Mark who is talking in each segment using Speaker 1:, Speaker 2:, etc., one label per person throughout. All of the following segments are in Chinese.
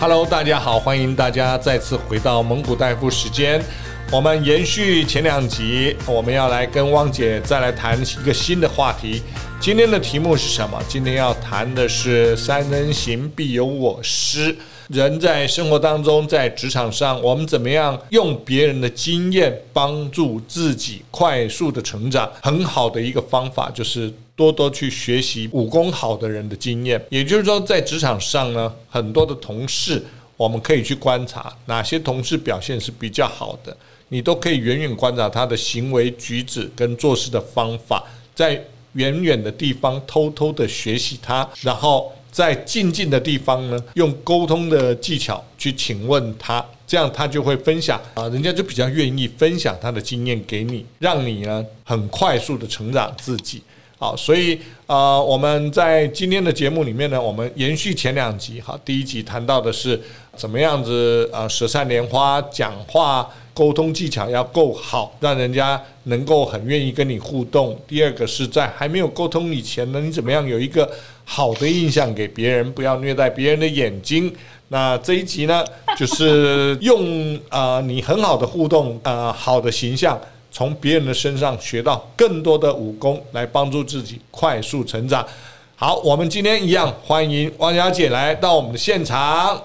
Speaker 1: Hello，大家好，欢迎大家再次回到蒙古大夫时间。我们延续前两集，我们要来跟汪姐再来谈一个新的话题。今天的题目是什么？今天要谈的是“三人行，必有我师”。人在生活当中，在职场上，我们怎么样用别人的经验帮助自己快速的成长？很好的一个方法就是多多去学习武功好的人的经验。也就是说，在职场上呢，很多的同事，我们可以去观察哪些同事表现是比较好的。你都可以远远观察他的行为举止跟做事的方法，在远远的地方偷偷的学习他，然后在近近的地方呢，用沟通的技巧去请问他，这样他就会分享啊，人家就比较愿意分享他的经验给你，让你呢很快速的成长自己。好，所以啊，我们在今天的节目里面呢，我们延续前两集，哈，第一集谈到的是怎么样子啊，舌灿莲花讲话。沟通技巧要够好，让人家能够很愿意跟你互动。第二个是在还没有沟通以前呢，你怎么样有一个好的印象给别人，不要虐待别人的眼睛。那这一集呢，就是用啊、你很好的互动啊、好的形象，从别人的身上学到更多的武功，来帮助自己快速成长。好，我们今天一样欢迎汪小姐来到我们的
Speaker 2: 现场。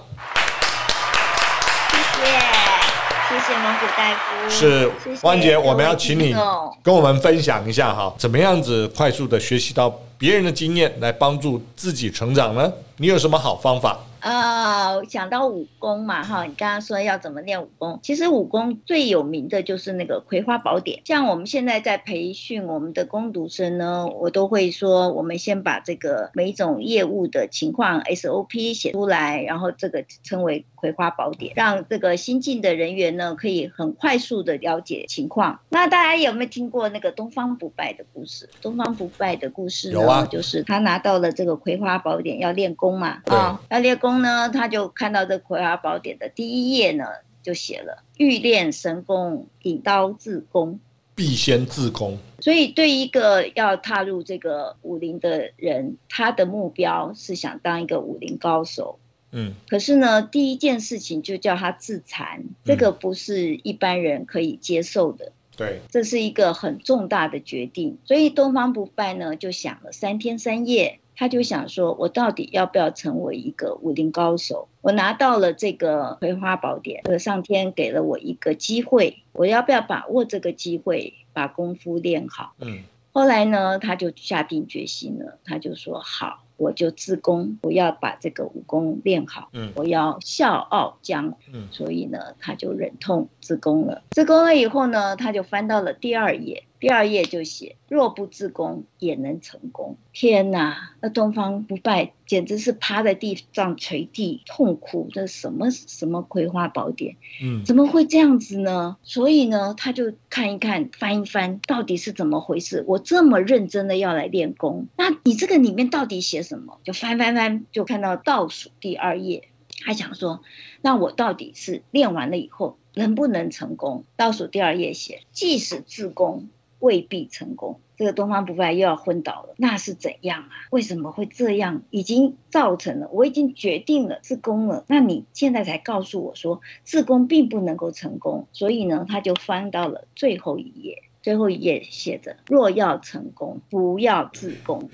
Speaker 1: 是汪姐，我们要请你跟我们分享一下哈，怎么样子快速的学习到别人的经验，来帮助自己成长呢？你有什么好方法？
Speaker 2: 呃，讲到武功嘛，哈，你刚刚说要怎么练武功？其实武功最有名的就是那个《葵花宝典》。像我们现在在培训我们的工读生呢，我都会说，我们先把这个每一种业务的情况 SOP 写出来，然后这个称为《葵花宝典》，让这个新进的人员呢，可以很快速的了解情况。那大家有没有听过那个东方不败的故事？东方不败的故事呢，啊、就是他拿到了这个《葵花宝典》，要练功嘛，啊，要练功。呢，他就看到这《葵花宝典》的第一页呢，就写了“欲练神功，引刀自宫，
Speaker 1: 必先自宫”。
Speaker 2: 所以，对一个要踏入这个武林的人，他的目标是想当一个武林高手。嗯，可是呢，第一件事情就叫他自残，这个不是一般人可以接受的。
Speaker 1: 对，
Speaker 2: 这是一个很重大的决定。所以，东方不败呢，就想了三天三夜。他就想说，我到底要不要成为一个武林高手？我拿到了这个《葵花宝典》，这个上天给了我一个机会，我要不要把握这个机会，把功夫练好？嗯。后来呢，他就下定决心了，他就说：“好，我就自宫，我要把这个武功练好。嗯，我要笑傲江湖。嗯，所以呢，他就忍痛自宫了。自宫了以后呢，他就翻到了第二页。”第二页就写：若不自宫，也能成功。天哪，那东方不败简直是趴在地上捶地痛哭。这什么什么葵花宝典？嗯，怎么会这样子呢？所以呢，他就看一看，翻一翻，到底是怎么回事？我这么认真的要来练功，那你这个里面到底写什么？就翻翻翻，就看到倒数第二页，他想说，那我到底是练完了以后能不能成功？倒数第二页写：即使自宫。未必成功，这个东方不败又要昏倒了，那是怎样啊？为什么会这样？已经造成了，我已经决定了自宫了，那你现在才告诉我说自宫并不能够成功，所以呢，他就翻到了最后一页，最后一页写着：若要成功，不要自宫。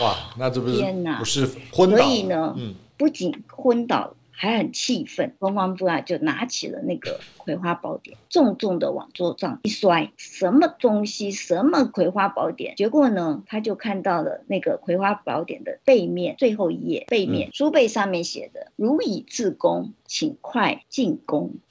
Speaker 1: 哇，那这不是
Speaker 2: 天哪，
Speaker 1: 不是昏倒？
Speaker 2: 所以呢，嗯，不仅昏倒。还很气愤，东方不败就拿起了那个葵花宝典，重重的往桌上一摔，什么东西？什么葵花宝典？结果呢，他就看到了那个葵花宝典的背面最后一页，背面、嗯、书背上面写的：“如以自宫，请快进宫。”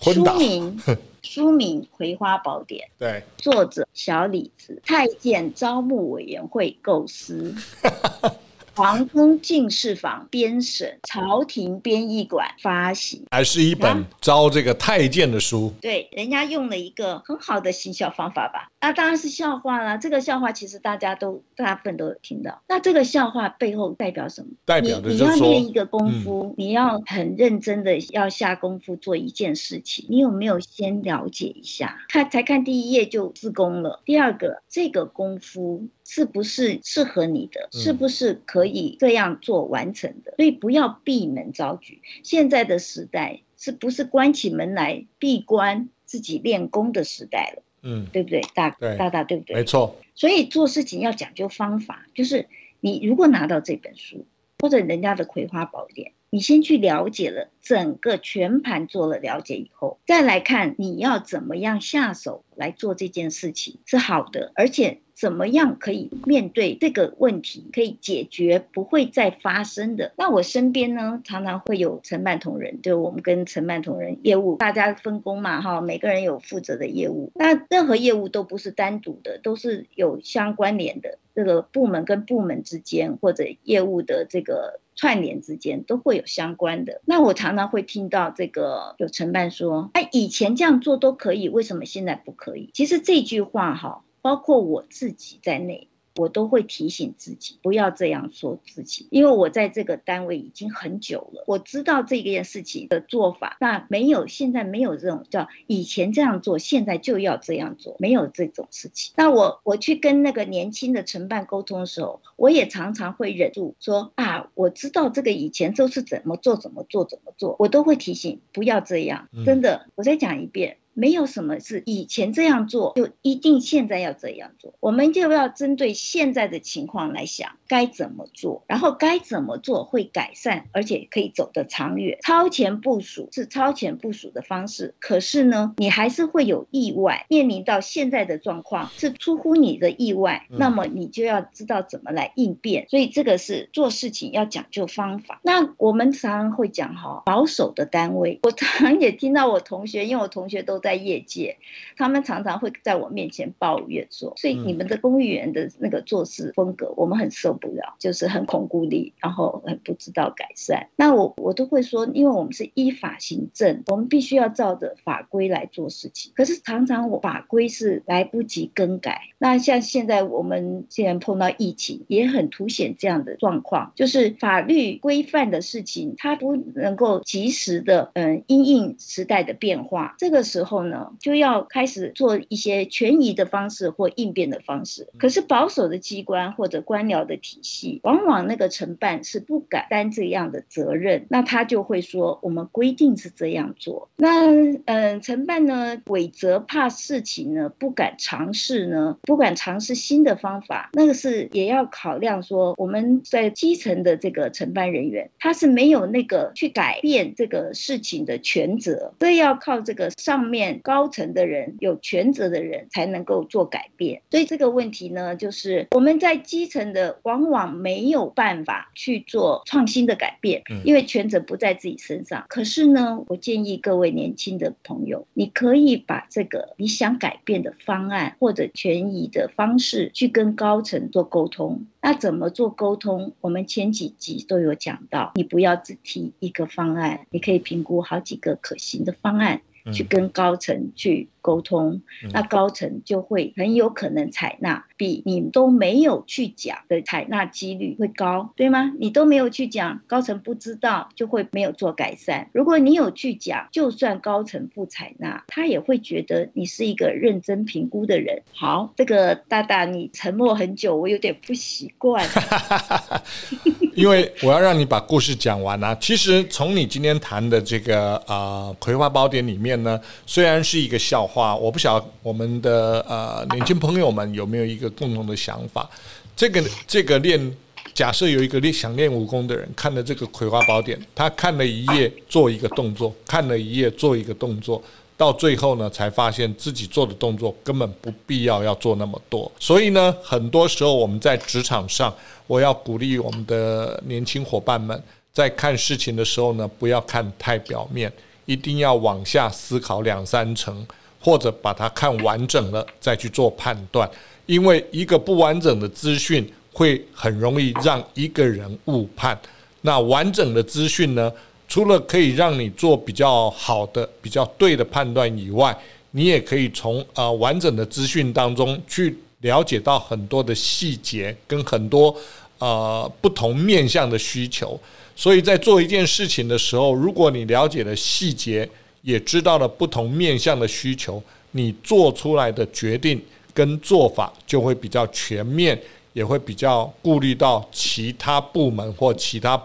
Speaker 2: 书名 书名《葵花宝典》，
Speaker 1: 对，
Speaker 2: 作者小李子，太监招募委员会构思。皇宫进士房编审，朝廷编译馆发行，
Speaker 1: 还是一本招这个太监的书。
Speaker 2: 啊、对，人家用了一个很好的行销方法吧？那、啊、当然是笑话啦。这个笑话其实大家都大部分都有听到。那这个笑话背后代表什么？
Speaker 1: 代表的就是，
Speaker 2: 你，你要练一个功夫，嗯、你要很认真的要下功夫做一件事情。你有没有先了解一下？看才看第一页就自宫了。第二个，这个功夫。是不是适合你的，是不是可以这样做完成的？所以不要闭门造车。现在的时代是不是关起门来闭关自己练功的时代了？嗯，对不对？大对大大对不对？
Speaker 1: 没错。
Speaker 2: 所以做事情要讲究方法，就是你如果拿到这本书或者人家的《葵花宝典》，你先去了解了整个全盘做了了解以后，再来看你要怎么样下手来做这件事情是好的，而且。怎么样可以面对这个问题，可以解决不会再发生的？那我身边呢，常常会有承办同仁，就我们跟承办同仁业务，大家分工嘛，哈，每个人有负责的业务。那任何业务都不是单独的，都是有相关联的。这个部门跟部门之间，或者业务的这个串联之间，都会有相关的。那我常常会听到这个有承办说：“哎，以前这样做都可以，为什么现在不可以？”其实这句话哈。包括我自己在内，我都会提醒自己不要这样说自己，因为我在这个单位已经很久了，我知道这件事情的做法。那没有，现在没有这种叫以前这样做，现在就要这样做，没有这种事情。那我我去跟那个年轻的承办沟通的时候，我也常常会忍住说啊，我知道这个以前都是怎么做怎么做怎么做，我都会提醒不要这样。真的，我再讲一遍。没有什么是以前这样做就一定现在要这样做，我们就要针对现在的情况来想该怎么做，然后该怎么做会改善，而且可以走得长远。超前部署是超前部署的方式，可是呢，你还是会有意外，面临到现在的状况是出乎你的意外，那么你就要知道怎么来应变。所以这个是做事情要讲究方法。那我们常常会讲哈，保守的单位，我常也听到我同学，因为我同学都在。业界，他们常常会在我面前抱怨说：“所以你们的公务员的那个做事风格，我们很受不了，就是很恐孤立，然后很不知道改善。”那我我都会说，因为我们是依法行政，我们必须要照着法规来做事情。可是常常我法规是来不及更改。那像现在我们既然碰到疫情，也很凸显这样的状况，就是法律规范的事情，它不能够及时的嗯因应时代的变化。这个时候。后呢，就要开始做一些权宜的方式或应变的方式。可是保守的机关或者官僚的体系，往往那个承办是不敢担这样的责任，那他就会说我们规定是这样做。那嗯，承办呢，伪责怕事情呢，不敢尝试呢，不敢尝试新的方法。那个是也要考量说，我们在基层的这个承办人员，他是没有那个去改变这个事情的权责，所以要靠这个上面。高层的人有权责的人才能够做改变，所以这个问题呢，就是我们在基层的往往没有办法去做创新的改变，因为权责不在自己身上。可是呢，我建议各位年轻的朋友，你可以把这个你想改变的方案或者权益的方式去跟高层做沟通。那怎么做沟通？我们前几集都有讲到，你不要只提一个方案，你可以评估好几个可行的方案。去跟高层去沟通，那高层就会很有可能采纳，比你都没有去讲的采纳几率会高，对吗？你都没有去讲，高层不知道，就会没有做改善。如果你有去讲，就算高层不采纳，他也会觉得你是一个认真评估的人。好，这个大大你沉默很久，我有点不习惯。
Speaker 1: 因为我要让你把故事讲完啊。其实从你今天谈的这个呃《葵花宝典》里面呢，虽然是一个笑话，我不晓得我们的呃年轻朋友们有没有一个共同的想法。这个这个练，假设有一个练想练武功的人看了这个《葵花宝典》，他看了一页做一个动作，看了一页做一个动作。到最后呢，才发现自己做的动作根本不必要要做那么多。所以呢，很多时候我们在职场上，我要鼓励我们的年轻伙伴们，在看事情的时候呢，不要看太表面，一定要往下思考两三层，或者把它看完整了再去做判断。因为一个不完整的资讯会很容易让一个人误判。那完整的资讯呢？除了可以让你做比较好的、比较对的判断以外，你也可以从呃完整的资讯当中去了解到很多的细节跟很多呃不同面向的需求。所以在做一件事情的时候，如果你了解了细节，也知道了不同面向的需求，你做出来的决定跟做法就会比较全面，也会比较顾虑到其他部门或其他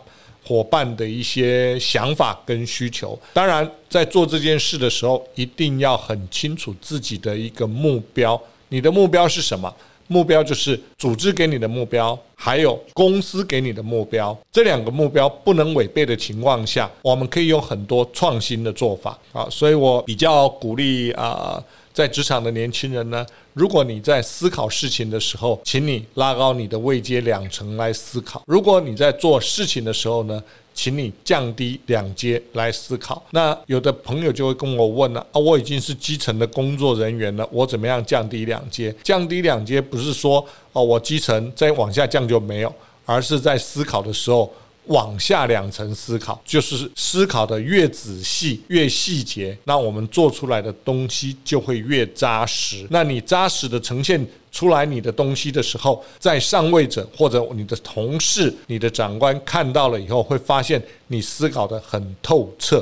Speaker 1: 伙伴的一些想法跟需求。当然，在做这件事的时候，一定要很清楚自己的一个目标。你的目标是什么？目标就是组织给你的目标，还有公司给你的目标。这两个目标不能违背的情况下，我们可以有很多创新的做法啊。所以我比较鼓励啊，在职场的年轻人呢，如果你在思考事情的时候，请你拉高你的位阶两层来思考；如果你在做事情的时候呢，请你降低两阶来思考。那有的朋友就会跟我问了啊，我已经是基层的工作人员了，我怎么样降低两阶？降低两阶不是说哦，我基层再往下降就没有，而是在思考的时候往下两层思考，就是思考的越仔细越细节，那我们做出来的东西就会越扎实。那你扎实的呈现。出来你的东西的时候，在上位者或者你的同事、你的长官看到了以后，会发现你思考得很透彻。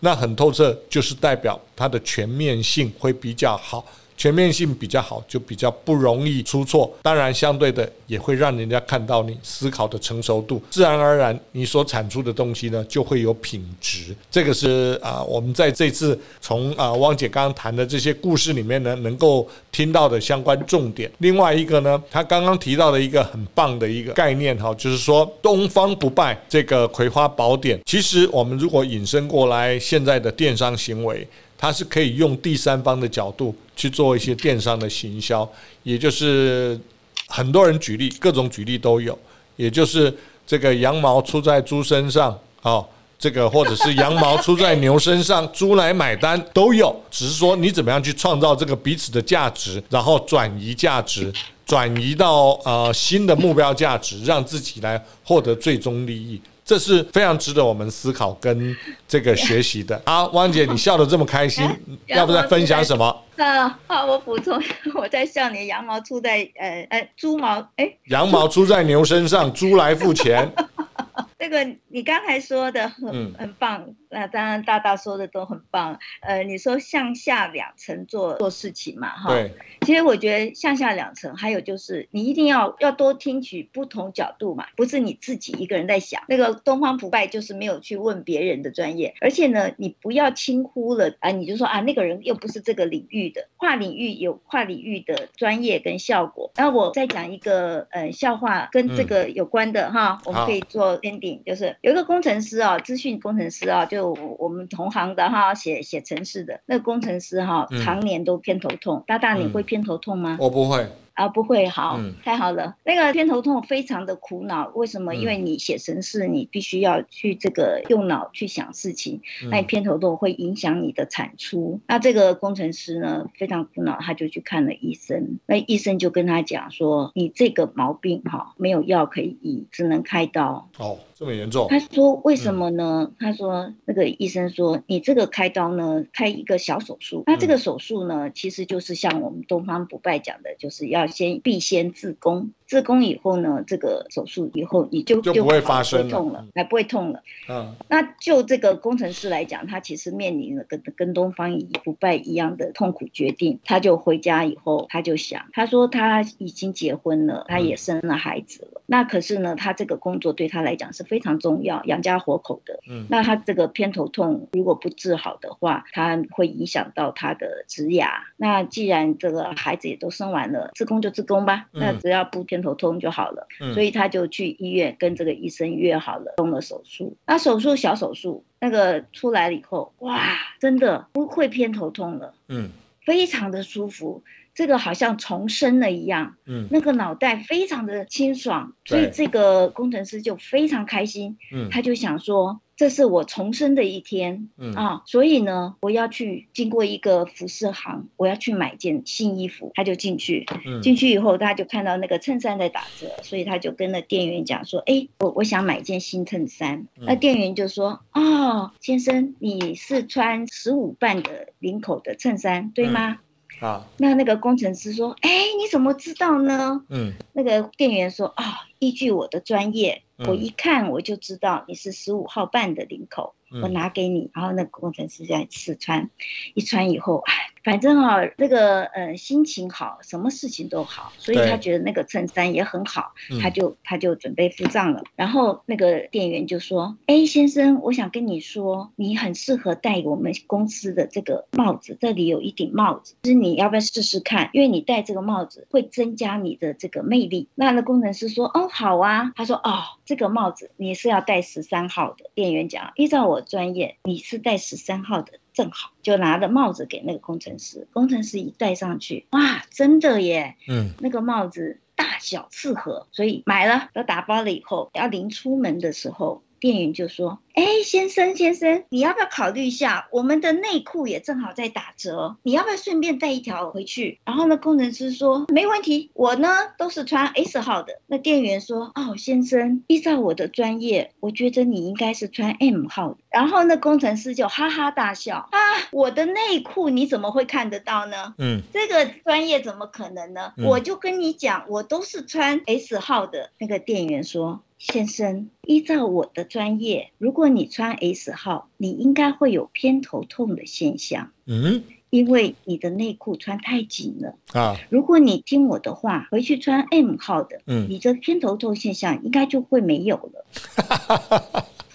Speaker 1: 那很透彻，就是代表它的全面性会比较好。全面性比较好，就比较不容易出错。当然，相对的也会让人家看到你思考的成熟度，自然而然，你所产出的东西呢，就会有品质。这个是啊，我们在这次从啊汪姐刚刚谈的这些故事里面呢，能够听到的相关重点。另外一个呢，他刚刚提到的一个很棒的一个概念哈，就是说东方不败这个葵花宝典，其实我们如果引申过来，现在的电商行为。它是可以用第三方的角度去做一些电商的行销，也就是很多人举例，各种举例都有，也就是这个羊毛出在猪身上，哦，这个或者是羊毛出在牛身上，猪来买单都有，只是说你怎么样去创造这个彼此的价值，然后转移价值，转移到呃新的目标价值，让自己来获得最终利益。这是非常值得我们思考跟这个学习的。啊，汪姐，你笑得这么开心，要不再分享什么？
Speaker 2: 啊，好，我补充，我在笑你羊毛出在呃呃猪毛，哎，
Speaker 1: 羊毛出在牛身上，猪来付钱。
Speaker 2: 这个你刚才说的很很棒，那当然大大说的都很棒。呃，你说向下两层做做事情嘛，哈。对。其实我觉得向下两层，还有就是你一定要要多听取不同角度嘛，不是你自己一个人在想。那个东方不败就是没有去问别人的专业，而且呢，你不要轻忽了啊，你就说啊，那个人又不是这个领域的，跨领域有跨领域的专业跟效果。那我再讲一个呃笑话，跟这个有关的哈，我们可以做 ending，就是有一个工程师啊，资讯工程师啊，就我们同行的哈，写写程式的那个工程师哈，常年都偏头痛。大大你会偏偏头痛吗？
Speaker 1: 我不会。
Speaker 2: 啊，不会，好，嗯、太好了。那个偏头痛非常的苦恼，为什么？因为你写程式，你必须要去这个用脑去想事情，嗯、那你偏头痛会影响你的产出。那这个工程师呢，非常苦恼，他就去看了医生。那医生就跟他讲说：“你这个毛病哈，没有药可以医，只能开刀。”哦，这么严重？他说：“为什么呢？”嗯、他说：“那个医生说，你这个开刀呢，开一个小手术。那这个手术呢，其实就是像我们东方不败讲的，就是要。先必先自宫，自宫以后呢，这个手术以后你就
Speaker 1: 就不会发生
Speaker 2: 痛了，还不会痛了。嗯，那就这个工程师来讲，他其实面临了跟跟东方不败一样的痛苦决定。他就回家以后，他就想，他说他已经结婚了，他也生了孩子了。嗯、那可是呢，他这个工作对他来讲是非常重要，养家活口的。嗯，那他这个偏头痛如果不治好的话，他会影响到他的职涯。那既然这个孩子也都生完了，自宫。就自宫吧，那只要不偏头痛就好了。嗯、所以他就去医院跟这个医生约好了，动了手术。那手术小手术，那个出来了以后，哇，真的不会偏头痛了，嗯，非常的舒服，这个好像重生了一样，嗯，那个脑袋非常的清爽，所以这个工程师就非常开心，嗯，他就想说。这是我重生的一天，嗯。啊，所以呢，我要去经过一个服饰行，我要去买件新衣服，他就进去，嗯，进去以后他就看到那个衬衫在打折，所以他就跟那店员讲说，哎，我我想买件新衬衫，嗯，那店员就说，哦，先生，你是穿十五半的领口的衬衫，对吗？嗯啊，那那个工程师说：“哎，你怎么知道呢？”嗯，那个店员说：“啊、哦，依据我的专业，我一看我就知道你是十五号半的领口。我拿给你，然后那个工程师在试穿，一穿以后，哎，反正啊，那个呃心情好，什么事情都好，所以他觉得那个衬衫也很好，他就他就准备付账了。然后那个店员就说：“哎，先生，我想跟你说，你很适合戴我们公司的这个帽子，这里有一顶帽子，就是你要不要试试看？因为你戴这个帽子会增加你的这个魅力。”那那工程师说：“哦，好啊。”他说：“哦，这个帽子你是要戴十三号的。”店员讲：“依照我。”专业，你是戴十三号的，正好就拿着帽子给那个工程师。工程师一戴上去，哇，真的耶，嗯，那个帽子大小适合，所以买了，都打包了以后，要临出门的时候。店员就说：“哎，先生先生，你要不要考虑一下？我们的内裤也正好在打折，你要不要顺便带一条回去？”然后呢，工程师说：“没问题，我呢都是穿 S 号的。”那店员说：“哦，先生，依照我的专业，我觉得你应该是穿 M 号的。”然后呢工程师就哈哈大笑：“啊，我的内裤你怎么会看得到呢？嗯，这个专业怎么可能呢？嗯，我就跟你讲，我都是穿 S 号的。”那个店员说。先生，依照我的专业，如果你穿 S 号，你应该会有偏头痛的现象。嗯，因为你的内裤穿太紧了啊。如果你听我的话，回去穿 M 号的，嗯，你的偏头痛现象应该就会没有了。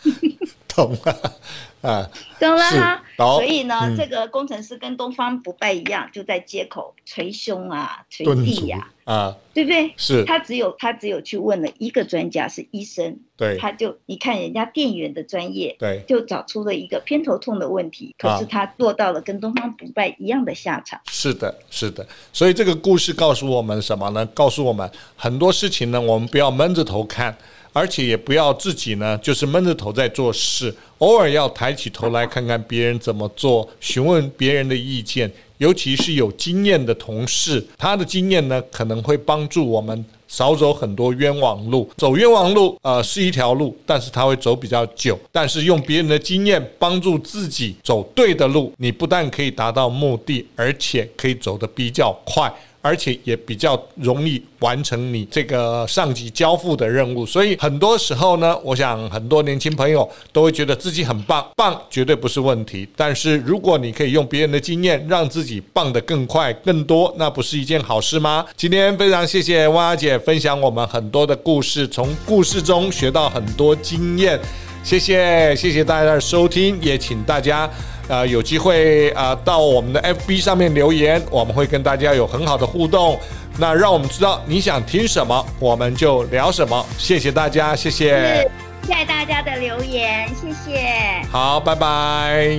Speaker 2: 懂了啊，懂了哈。所以呢，嗯、这个工程师跟东方不败一样，就在街口捶胸啊、捶地呀、啊，啊，对不对？是。他只有他只有去问了一个专家，是医生。对。他就你看人家店员的专业，对，就找出了一个偏头痛的问题。可是他做到了跟东方不败一样的下场。是的，是的。所以这个故事告诉我们什么呢？告诉我们很多事情呢，我们不要闷着头看。而且也不要自己呢，就是闷着头在做事，偶尔要抬起头来看看别人怎么做，询问别人的意见，尤其是有经验的同事，他的经验呢可能会帮助我们少走很多冤枉路。走冤枉路，呃，是一条路，但是他会走比较久。但是用别人的经验帮助自己走对的路，你不但可以达到目的，而且可以走得比较快。而且也比较容易完成你这个上级交付的任务，所以很多时候呢，我想很多年轻朋友都会觉得自己很棒，棒绝对不是问题。但是如果你可以用别人的经验让自己棒得更快、更多，那不是一件好事吗？今天非常谢谢汪姐分享我们很多的故事，从故事中学到很多经验。谢谢，谢谢大家的收听，也请大家。呃，有机会啊，呃，到我们的 FB 上面留言，我们会跟大家有很好的互动。那让我们知道你想听什么，我们就聊什么。谢谢大家，谢谢，谢谢大家的留言，谢谢。好，拜拜，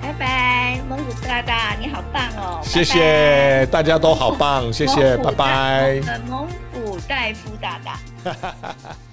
Speaker 2: 拜拜，蒙古大大，你好棒哦！谢谢，拜拜，大家都好棒，谢谢，拜拜。蒙古大夫大大。